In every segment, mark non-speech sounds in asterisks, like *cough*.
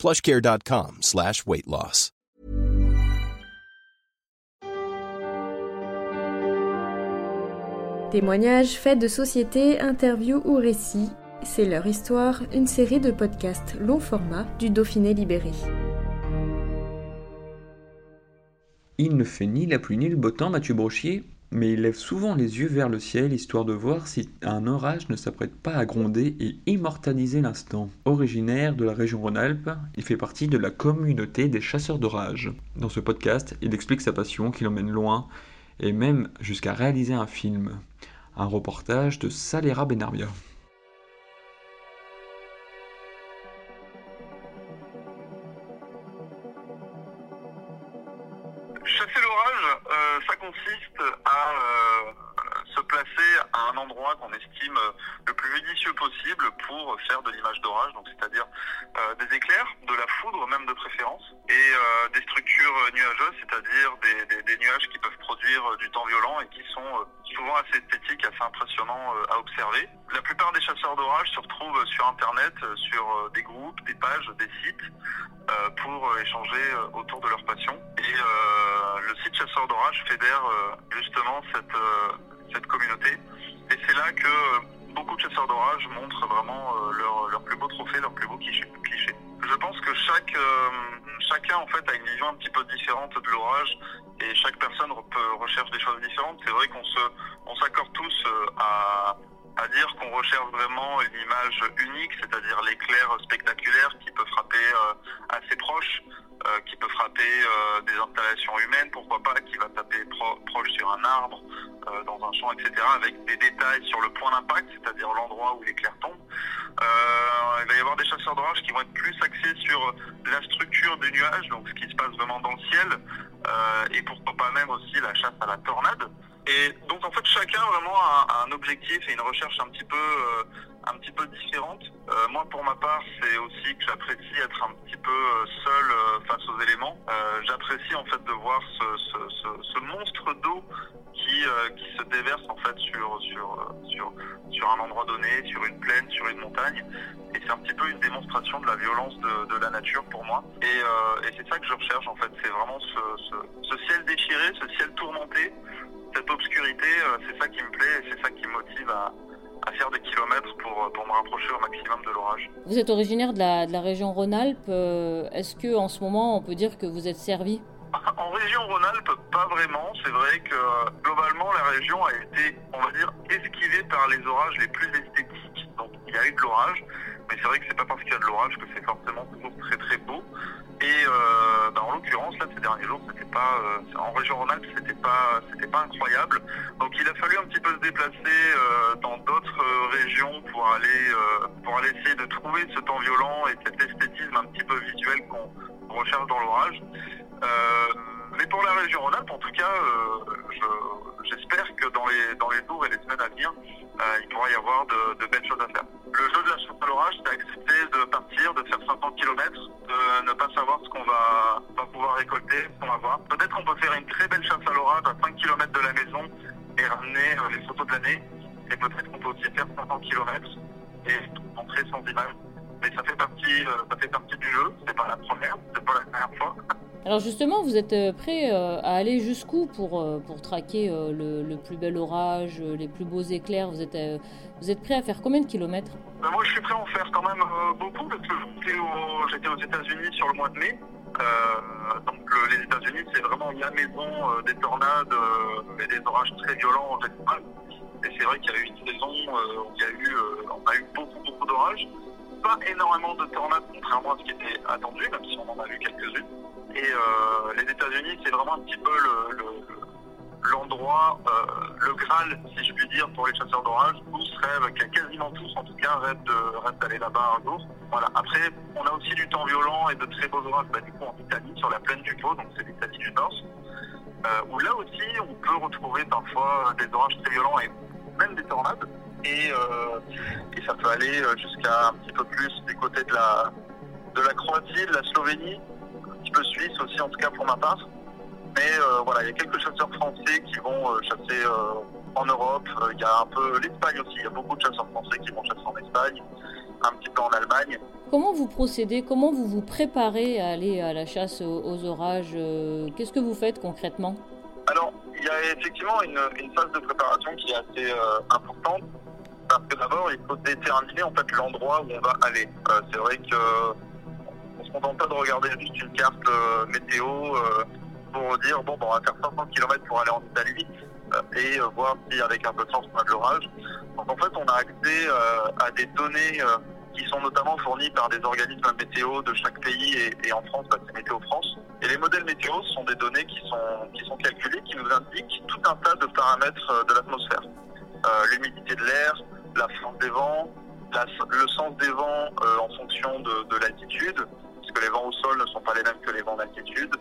plushcare.com slash weight loss. Témoignages, faits de société, interviews ou récits, c'est leur histoire, une série de podcasts long format du Dauphiné libéré. Il ne fait ni la pluie ni le beau temps, Mathieu Brochier, mais il lève souvent les yeux vers le ciel histoire de voir si un orage ne s'apprête pas à gronder et immortaliser l'instant. Originaire de la région Rhône-Alpes, il fait partie de la communauté des chasseurs d'orage. Dans ce podcast, il explique sa passion qui l'emmène loin et même jusqu'à réaliser un film. Un reportage de Salera Benarbia. Qu'on estime le plus judicieux possible pour faire de l'image d'orage, donc c'est-à-dire euh, des éclairs, de la foudre même de préférence, et des structures nuageuses, c'est-à-dire des, nuages qui peuvent produire du temps violent et qui sont souvent assez esthétiques, assez impressionnants à observer. La plupart des chasseurs d'orage se retrouvent sur Internet, sur des groupes, des pages, des sites, pour échanger autour de leur passion. Et le site Chasseurs d'orage fédère justement cette communauté. Et c'est là que beaucoup de chasseurs d'orage montrent vraiment leur, leur, plus beau trophée, leur plus beau cliché. Je pense que chaque, chacun en fait a une vision un petit peu différente de l'orage et chaque personne recherche des choses différentes. C'est vrai qu'on on s'accorde tous à, à dire qu'on recherche vraiment une image unique, c'est-à-dire l'éclair spectaculaire qui peut frapper assez proche, euh, qui peut frapper euh, des installations humaines, pourquoi pas, qui va taper pro proche sur un arbre, euh, dans un champ, etc., avec des détails sur le point d'impact, c'est-à-dire l'endroit où l'éclair tombe. il va y avoir des chasseurs d'orage qui vont être plus axés sur la structure du nuage, donc ce qui se passe vraiment dans le ciel, et pourquoi pas même aussi la chasse à la tornade. Et donc en fait chacun vraiment a, un objectif et une recherche un petit peu euh, un petit peu différente. Euh, moi pour ma part c'est aussi que j'apprécie être un petit peu seul euh, face aux éléments. j'apprécie en fait de voir ce, ce, ce, ce monstre d'eau qui, qui se déverse en fait sur, sur, sur, sur un endroit donné, sur une plaine, sur une montagne. Et c'est un petit peu une démonstration de la violence de, de la nature pour moi. Et, et c'est ça que je recherche en fait, c'est vraiment ce, ce, ciel déchiré, ce ciel tourmenté cette obscurité, c'est ça qui me plaît et c'est ça qui me motive à, à, faire des kilomètres pour, pour me rapprocher au maximum de l'orage. Vous êtes originaire de la, de la région Rhône-Alpes. Est-ce que en ce moment on peut dire que vous êtes servi? *laughs* En région Rhône-Alpes, pas vraiment. C'est vrai que globalement la région a été, on va dire, esquivée par les orages les plus esthétiques. Donc il y a eu de l'orage, mais c'est vrai que c'est pas parce qu'il y a de l'orage que c'est forcément toujours très l'occurrence, là, ces derniers jours, c'était pas euh, en région Rhône-Alpes, c'était pas, c'était pas incroyable. Donc, il a fallu un petit peu se déplacer euh, dans d'autres régions pour aller, pour aller essayer de trouver ce temps violent et cet esthétisme un petit peu visuel qu'on recherche dans l'orage. mais pour la région Rhône-Alpes, en tout cas, j'espère que dans les, dans les jours et les semaines à venir, il pourra y avoir de, de belles choses à faire. Le jeu de la chasse à l'orage, c'est accepter de partir, de faire 50 km, voir. Peut-être qu'on peut faire une très belle chasse à l'orage à 5 km de la maison et ramener euh, les photos de l'année. Et peut-être qu'on peut aussi faire 50 km et rentrer sans image. Mais ça fait partie, euh, ça fait partie du jeu. C'est pas la première, c'est pas la dernière fois. Alors justement, vous êtes prêt à aller jusqu'où pour, pour traquer le, le, plus bel orage, les plus beaux éclairs? Vous êtes, vous êtes prêt à faire combien de kilomètres? Ben Moi, je suis prêt à en faire quand même beaucoup parce que j'étais aux, aux États-Unis sur le mois de mai. Euh, donc le, les États-Unis, c'est vraiment maison euh, des tornades euh, et des orages très violents en général. Et c'est vrai qu'il y a eu une saison où il y a eu, on a eu beaucoup, beaucoup d'orages. Pas énormément de tornades, contrairement à ce qui était attendu, même si on en a vu quelques-unes. Et euh, les États-Unis, c'est vraiment un petit peu l'endroit, le, euh, Graal, si je puis dire, pour les chasseurs d'orage, où rêvent, quasiment tous en tout cas, rêvent d'aller là-bas un jour. Voilà. Après, on a aussi du temps violent et de très beaux orages bah, du coup en Italie, sur la plaine du Pô, donc c'est l'Italie du Nord, euh, où là aussi on peut retrouver parfois des orages très violents et même des tornades. Et, euh, ça peut aller euh, jusqu'à un petit peu plus du côté de la, de la Croatie, de la Slovénie, un petit peu Suisse aussi en tout cas pour ma part. Mais euh, voilà, il y a quelques chasseurs français qui vont euh, chasser euh, en Europe. Euh, Il y a un peu l'Espagne aussi. Il y a beaucoup de chasseurs français qui vont chasser en Espagne, un petit peu en Allemagne. Comment vous procédez? Comment vous vous préparez à aller à la chasse aux, orages Euh, Qu'est-ce que vous faites concrètement? Alors, il y a effectivement une, une phase de préparation qui est assez euh, importante. Parce que d'abord, il faut déterminer en fait l'endroit où on va aller. Euh, c'est vrai que on se contente pas de regarder juste une carte euh, météo pour dire bon, bon, on va faire 500 km pour aller en Italie et euh, voir si avec un peu de chance on a de l'orage. Donc en fait, on a accès euh, à des données euh, qui sont notamment fournies par des organismes météo de chaque pays et, en France, bah, c'est Météo France. Et les modèles météo sont des données qui sont, qui sont calculées, qui nous indiquent tout un tas de paramètres de l'atmosphère. Euh, L'humidité de l'air, la force des vents, le sens des vents en fonction de, de l'altitude, puisque les vents au sol ne sont pas les mêmes que les vents d'altitude,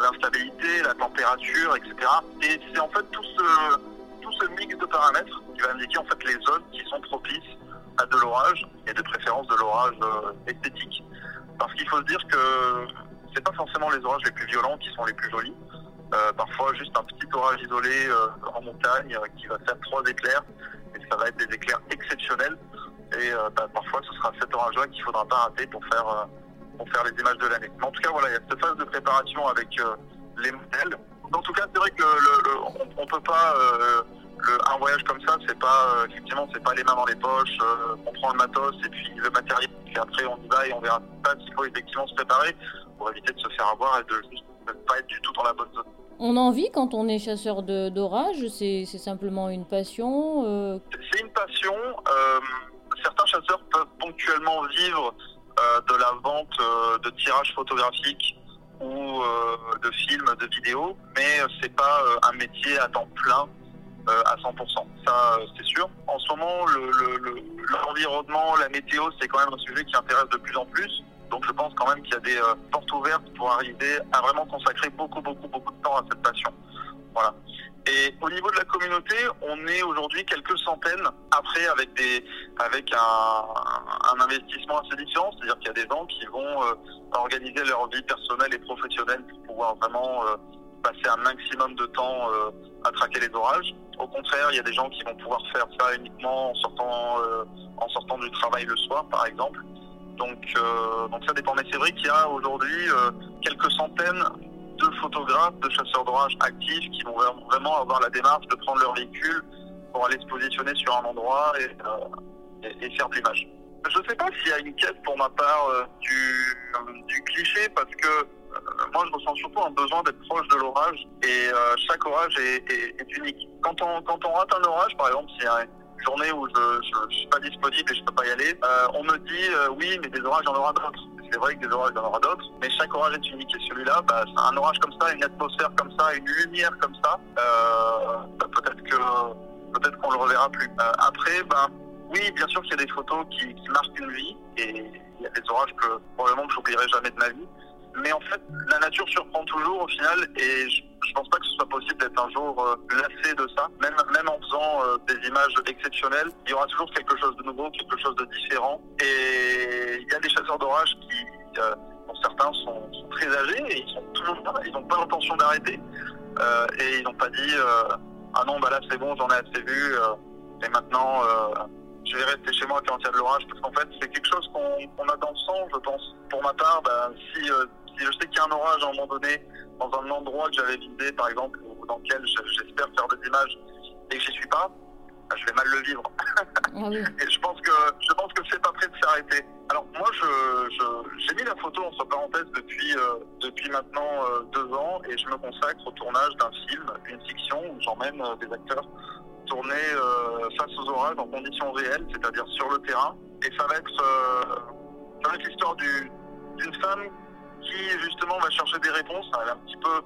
l'instabilité, la température, etc. Et c'est en fait tout ce, tout ce mix de paramètres qui va indiquer en fait les zones qui sont propices à de l'orage et de préférence de l'orage euh, esthétique. Parce qu'il faut se dire que c'est pas forcément les orages les plus violents qui sont les plus jolis. Euh, parfois juste un petit orage isolé euh, en montagne qui va faire trois éclairs et ça va être des éclairs exceptionnels. Et bah, parfois ce sera cet orage-là qu'il faudra pas rater pour faire pour faire les images de l'année. Mais en tout cas voilà, il y a cette phase de préparation avec euh, les modèles. En tout cas, c'est vrai que le, le- on, on peut pas euh, le- un voyage comme ça, c'est pas euh, effectivement c'est pas les mains dans les poches. on prend le matos et puis le matériel, puis après on y va et on verra pas s'il faut effectivement se préparer pour éviter de se faire avoir et de juste ne pas être du tout dans la bonne zone. On en vit quand on est chasseur d'orage C'est simplement une passion euh, C'est une passion. euh, certains chasseurs peuvent ponctuellement vivre de la vente euh, de tirages photographiques ou euh, de films, de vidéos, mais euh, c'est pas euh, un métier à temps plein euh, à 100%. Ça, euh, c'est sûr. En ce moment, le- le- le- l'environnement, la météo, c'est quand même un sujet qui intéresse de plus en plus. Donc, je pense quand même qu'il y a des euh, portes ouvertes pour arriver à vraiment consacrer beaucoup, beaucoup, beaucoup de temps à cette passion. Voilà. Et au niveau de la communauté, on est aujourd'hui quelques centaines. Après, avec des, avec un, investissement assez différent, c'est-à-dire qu'il y a des gens qui vont euh, organiser leur vie personnelle et professionnelle pour pouvoir vraiment euh, passer un maximum de temps euh, à traquer les orages. Au contraire, il y a des gens qui vont pouvoir faire ça uniquement en sortant, en sortant du travail le soir, par exemple. Donc, donc ça dépend. Mais c'est vrai qu'il y a aujourd'hui quelques centaines photographes, de chasseurs d'orage actifs qui vont vraiment avoir la démarche de prendre leur véhicule pour aller se positionner sur un endroit et, euh, faire de l'image. Je ne sais pas s'il y a une quête pour ma part euh, du, cliché parce que euh, moi je ressens surtout un besoin d'être proche de l'orage et chaque orage est, unique. Quand on, quand rate un orage, par exemple, s'il y a une journée où je ne suis pas disponible et je peux pas y aller, on me dit oui mais des orages il y en aura d'autres. C'est vrai que des orages il y en aura d'autres, mais chaque orage est unique et celui-là, bah, un orage comme ça, une atmosphère comme ça, une lumière comme ça, euh, bah, peut-être que peut-être qu'on le reverra plus. Euh, après, ben oui, bien sûr qu'il y a des photos qui, qui marquent une vie et il y a des orages que probablement que j'oublierai jamais de ma vie. Mais en fait, la nature surprend toujours au final et je, je pense pas que ce soit possible d'être un jour euh, lassé de ça. Même, même en faisant euh, des images exceptionnelles, il y aura toujours quelque chose de nouveau, quelque chose de différent. Et il y a des chasseurs d'orage qui, euh, dont certains sont, très âgés et ils sont toujours ils n'ont pas l'intention d'arrêter. Euh, et ils n'ont pas dit euh, ah non bah là c'est bon j'en ai assez vu euh, et maintenant euh, je vais rester chez moi quand il y de l'orage parce qu'en fait c'est quelque chose qu'on a dans le sang je pense pour ma part bah, si, euh, si je sais qu'il y a un orage à un moment donné dans un endroit que j'avais visité par exemple ou dans lequel je- j'espère faire des images et que j'y suis pas bah, je vais mal le vivre Ah oui. *laughs* et je pense que je pense que c'est pas prêt de s'arrêter. Alors moi je j'ai mis la photo entre parenthèses depuis euh, depuis maintenant euh, deux ans et je me consacre au tournage d'un film, une fiction où j'emmène euh, des acteurs tourner face aux orages en conditions réelles, c'est-à-dire sur le terrain. Et ça va être ça va être l'histoire du- d'une femme qui justement va chercher des réponses. Elle est un petit peu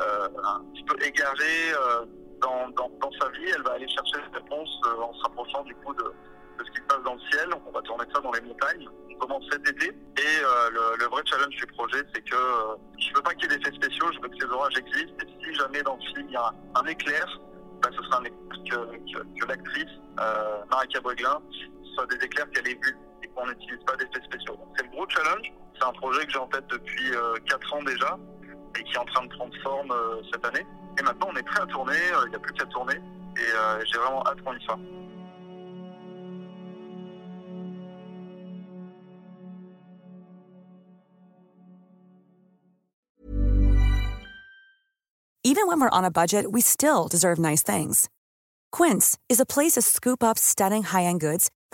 euh, égarée. euh, dans, dans, sa vie, elle va aller chercher cette réponse euh, en se rapprochant du coup de, de, ce qui se passe dans le ciel. On va tourner ça dans les montagnes. On commence cet été. Et le, vrai challenge du projet, c'est que je veux pas qu'il y ait d'effets spéciaux, je veux que ces orages existent. Et si jamais dans le film il y a un, éclair, bah, ce sera un éclair que, l'actrice, Marika Breglin, soit des éclairs qu'elle ait vus qu'on n'utilise pas d'effets spéciaux. C'est le gros challenge. C'est un projet que j'ai en tête depuis euh, 4 ans déjà et qui est en train de prendre forme euh, cette année. Et maintenant, on est prêt à tourner, euh, il n'y a plus qu'à tourner, et euh, j'ai vraiment hâte qu'on y soit. Even when we're on a budget, we still deserve nice things. Quince is a place to scoop up stunning high-end goods